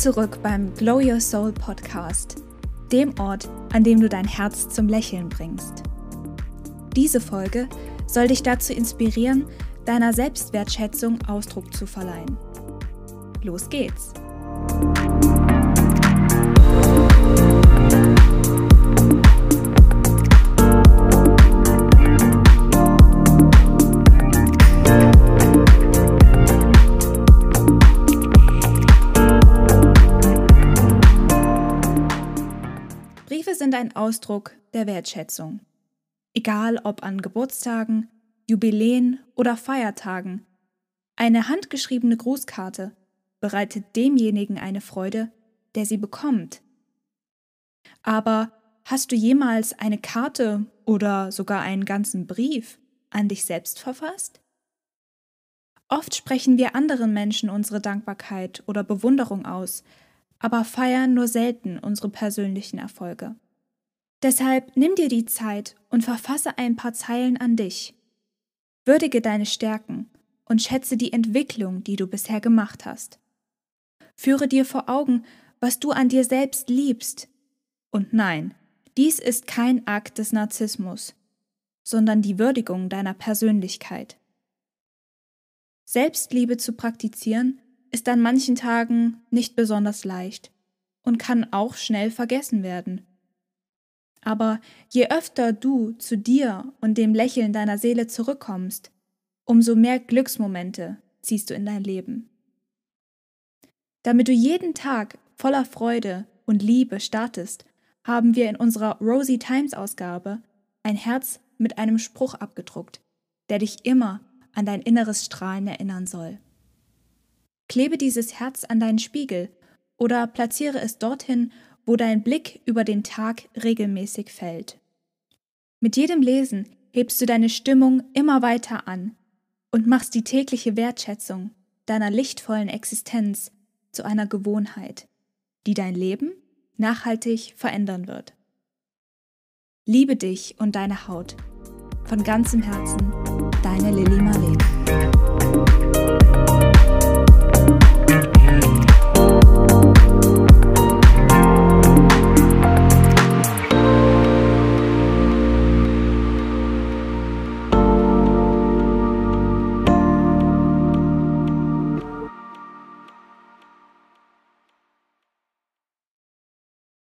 zurück beim Glow Your Soul Podcast, dem Ort, an dem du dein Herz zum Lächeln bringst. Diese Folge soll dich dazu inspirieren, deiner Selbstwertschätzung Ausdruck zu verleihen. Los geht's! Sind ein Ausdruck der Wertschätzung. Egal ob an Geburtstagen, Jubiläen oder Feiertagen. Eine handgeschriebene Grußkarte bereitet demjenigen eine Freude, der sie bekommt. Aber hast du jemals eine Karte oder sogar einen ganzen Brief an dich selbst verfasst? Oft sprechen wir anderen Menschen unsere Dankbarkeit oder Bewunderung aus, aber feiern nur selten unsere persönlichen Erfolge. Deshalb nimm dir die Zeit und verfasse ein paar Zeilen an dich. Würdige deine Stärken und schätze die Entwicklung, die du bisher gemacht hast. Führe dir vor Augen, was du an dir selbst liebst. Und nein, dies ist kein Akt des Narzissmus, sondern die Würdigung deiner Persönlichkeit. Selbstliebe zu praktizieren ist an manchen Tagen nicht besonders leicht und kann auch schnell vergessen werden. Aber je öfter du zu dir und dem Lächeln deiner Seele zurückkommst, umso mehr Glücksmomente ziehst du in dein Leben. Damit du jeden Tag voller Freude und Liebe startest, haben wir in unserer Rosie Times Ausgabe ein Herz mit einem Spruch abgedruckt, der dich immer an dein inneres Strahlen erinnern soll. Klebe dieses Herz an deinen Spiegel oder platziere es dorthin, wo dein Blick über den Tag regelmäßig fällt. Mit jedem Lesen hebst du deine Stimmung immer weiter an und machst die tägliche Wertschätzung deiner lichtvollen Existenz zu einer Gewohnheit, die dein Leben nachhaltig verändern wird. Liebe dich und deine Haut. Von ganzem Herzen, deine Lilly.